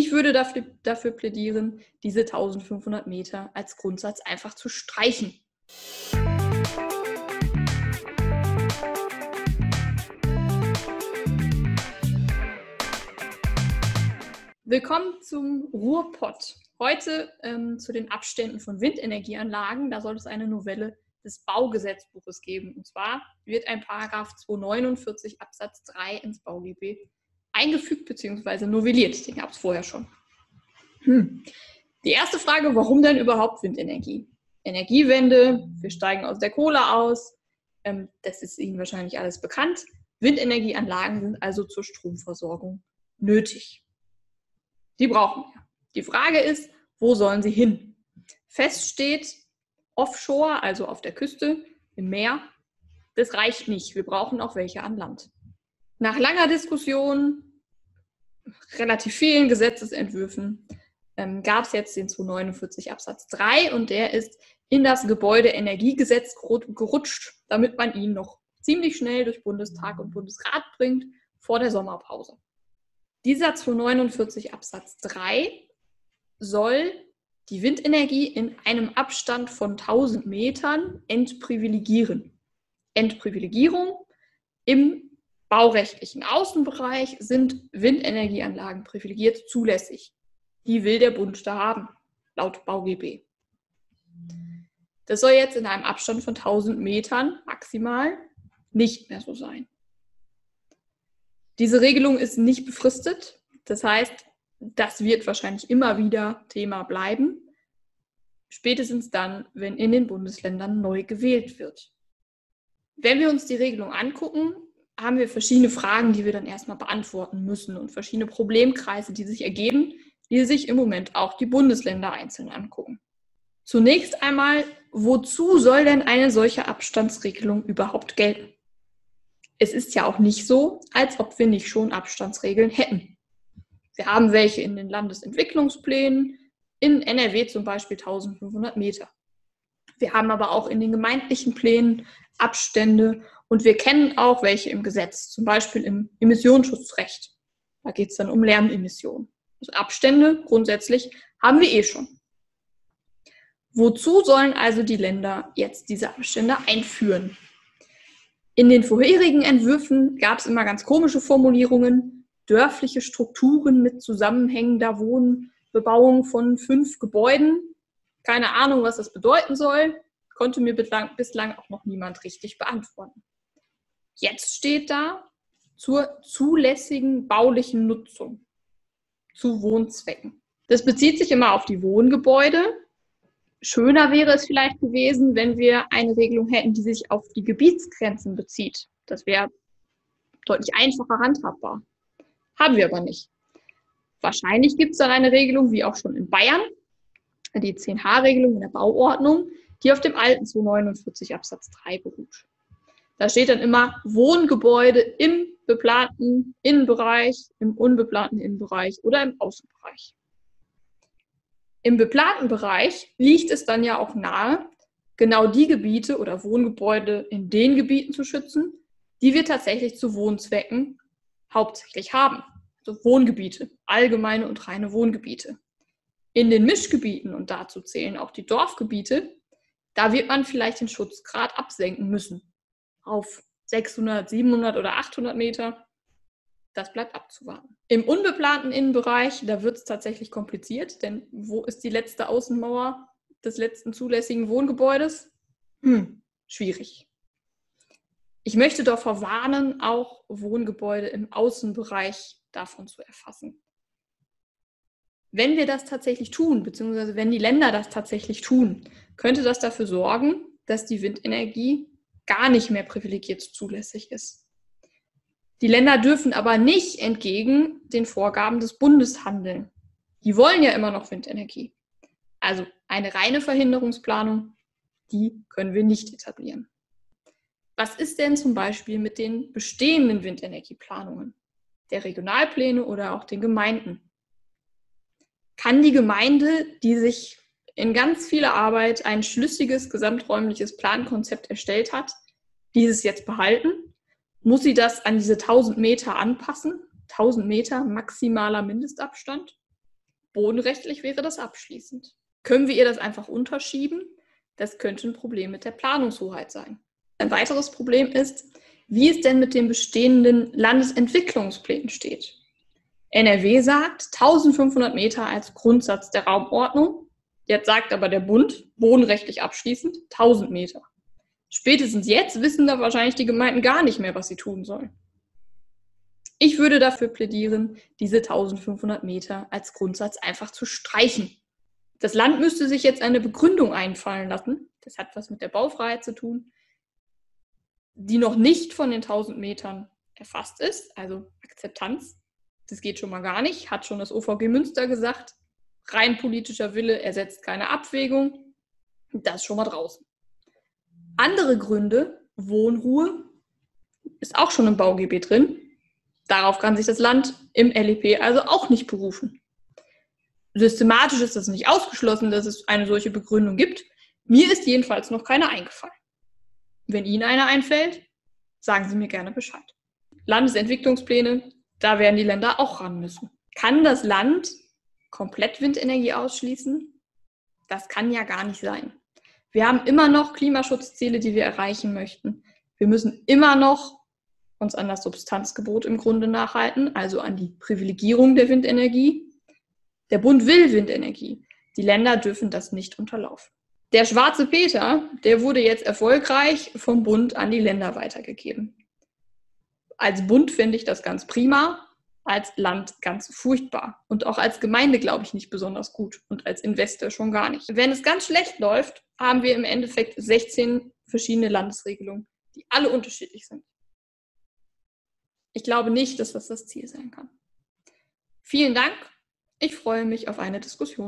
Ich würde dafür, dafür plädieren, diese 1500 Meter als Grundsatz einfach zu streichen. Willkommen zum Ruhrpott. Heute ähm, zu den Abständen von Windenergieanlagen. Da soll es eine Novelle des Baugesetzbuches geben. Und zwar wird ein Paragraph 249 Absatz 3 ins BauGB eingefügt bzw. novelliert. Den gab es vorher schon. Hm. Die erste Frage, warum denn überhaupt Windenergie? Energiewende, wir steigen aus der Kohle aus. Ähm, das ist Ihnen wahrscheinlich alles bekannt. Windenergieanlagen sind also zur Stromversorgung nötig. Die brauchen wir. Die Frage ist, wo sollen sie hin? Fest steht, offshore, also auf der Küste, im Meer, das reicht nicht. Wir brauchen auch welche an Land. Nach langer Diskussion, relativ vielen Gesetzesentwürfen, ähm, gab es jetzt den 249 Absatz 3 und der ist in das Gebäudeenergiegesetz gerutscht, damit man ihn noch ziemlich schnell durch Bundestag und Bundesrat bringt vor der Sommerpause. Dieser 249 Absatz 3 soll die Windenergie in einem Abstand von 1000 Metern entprivilegieren. Entprivilegierung im baurechtlichen Außenbereich sind Windenergieanlagen privilegiert zulässig. Die will der Bund da haben, laut BauGB. Das soll jetzt in einem Abstand von 1000 Metern maximal nicht mehr so sein. Diese Regelung ist nicht befristet. Das heißt, das wird wahrscheinlich immer wieder Thema bleiben. Spätestens dann, wenn in den Bundesländern neu gewählt wird. Wenn wir uns die Regelung angucken, haben wir verschiedene Fragen, die wir dann erstmal beantworten müssen und verschiedene Problemkreise, die sich ergeben, die sich im Moment auch die Bundesländer einzeln angucken. Zunächst einmal, wozu soll denn eine solche Abstandsregelung überhaupt gelten? es ist ja auch nicht so, als ob wir nicht schon Abstandsregeln hätten. Wir haben welche in den Landesentwicklungsplänen, in NRW zum Beispiel 1500 Meter. Wir haben aber auch in den gemeindlichen Plänen Abstände und wir kennen auch welche im Gesetz, zum Beispiel im Emissionsschutzrecht. Da geht es dann um Lärmemissionen. Also Abstände grundsätzlich haben wir eh schon. Wozu sollen also die Länder jetzt diese Abstände einführen? In den vorherigen Entwürfen gab es immer ganz komische Formulierungen, dörfliche Strukturen mit zusammenhängender Wohnbebauung von fünf Gebäuden. Keine Ahnung, was das bedeuten soll, konnte mir bislang auch noch niemand richtig beantworten. Jetzt steht da zur zulässigen baulichen Nutzung zu Wohnzwecken. Das bezieht sich immer auf die Wohngebäude, Schöner wäre es vielleicht gewesen, wenn wir eine Regelung hätten, die sich auf die Gebietsgrenzen bezieht. Das wäre deutlich einfacher handhabbar. Haben wir aber nicht. Wahrscheinlich gibt es dann eine Regelung, wie auch schon in Bayern, die 10H-Regelung in der Bauordnung, die auf dem alten 249 Absatz 3 beruht. Da steht dann immer Wohngebäude im beplanten Innenbereich, im unbeplanten Innenbereich oder im Außenbereich. Im beplanten Bereich liegt es dann ja auch nahe, genau die Gebiete oder Wohngebäude in den Gebieten zu schützen, die wir tatsächlich zu Wohnzwecken hauptsächlich haben. Also Wohngebiete, allgemeine und reine Wohngebiete. In den Mischgebieten, und dazu zählen auch die Dorfgebiete, da wird man vielleicht den Schutzgrad absenken müssen. Auf 600, 700 oder 800 Meter. Das bleibt abzuwarten. Im unbeplanten Innenbereich, da wird es tatsächlich kompliziert, denn wo ist die letzte Außenmauer des letzten zulässigen Wohngebäudes? Hm, schwierig. Ich möchte davor warnen, auch Wohngebäude im Außenbereich davon zu erfassen. Wenn wir das tatsächlich tun, beziehungsweise wenn die Länder das tatsächlich tun, könnte das dafür sorgen, dass die Windenergie gar nicht mehr privilegiert zulässig ist. Die Länder dürfen aber nicht entgegen den Vorgaben des Bundes handeln. Die wollen ja immer noch Windenergie. Also eine reine Verhinderungsplanung, die können wir nicht etablieren. Was ist denn zum Beispiel mit den bestehenden Windenergieplanungen, der Regionalpläne oder auch den Gemeinden? Kann die Gemeinde, die sich in ganz vieler Arbeit ein schlüssiges gesamträumliches Plankonzept erstellt hat, dieses jetzt behalten muss sie das an diese 1000 Meter anpassen? 1000 Meter maximaler Mindestabstand? Bodenrechtlich wäre das abschließend. Können wir ihr das einfach unterschieben? Das könnte ein Problem mit der Planungshoheit sein. Ein weiteres Problem ist, wie es denn mit den bestehenden Landesentwicklungsplänen steht. NRW sagt 1500 Meter als Grundsatz der Raumordnung. Jetzt sagt aber der Bund, bodenrechtlich abschließend, 1000 Meter. Spätestens jetzt wissen da wahrscheinlich die Gemeinden gar nicht mehr, was sie tun sollen. Ich würde dafür plädieren, diese 1500 Meter als Grundsatz einfach zu streichen. Das Land müsste sich jetzt eine Begründung einfallen lassen. Das hat was mit der Baufreiheit zu tun, die noch nicht von den 1000 Metern erfasst ist, also Akzeptanz. Das geht schon mal gar nicht, hat schon das OVG Münster gesagt. Rein politischer Wille ersetzt keine Abwägung. Das ist schon mal draußen. Andere Gründe, Wohnruhe, ist auch schon im Baugebiet drin. Darauf kann sich das Land im LEP also auch nicht berufen. Systematisch ist das nicht ausgeschlossen, dass es eine solche Begründung gibt. Mir ist jedenfalls noch keine eingefallen. Wenn Ihnen eine einfällt, sagen Sie mir gerne Bescheid. Landesentwicklungspläne, da werden die Länder auch ran müssen. Kann das Land komplett Windenergie ausschließen? Das kann ja gar nicht sein. Wir haben immer noch Klimaschutzziele, die wir erreichen möchten. Wir müssen immer noch uns an das Substanzgebot im Grunde nachhalten, also an die Privilegierung der Windenergie. Der Bund will Windenergie. Die Länder dürfen das nicht unterlaufen. Der schwarze Peter, der wurde jetzt erfolgreich vom Bund an die Länder weitergegeben. Als Bund finde ich das ganz prima, als Land ganz furchtbar und auch als Gemeinde glaube ich nicht besonders gut und als Investor schon gar nicht. Wenn es ganz schlecht läuft, haben wir im Endeffekt 16 verschiedene Landesregelungen, die alle unterschiedlich sind. Ich glaube nicht, dass das das Ziel sein kann. Vielen Dank. Ich freue mich auf eine Diskussion.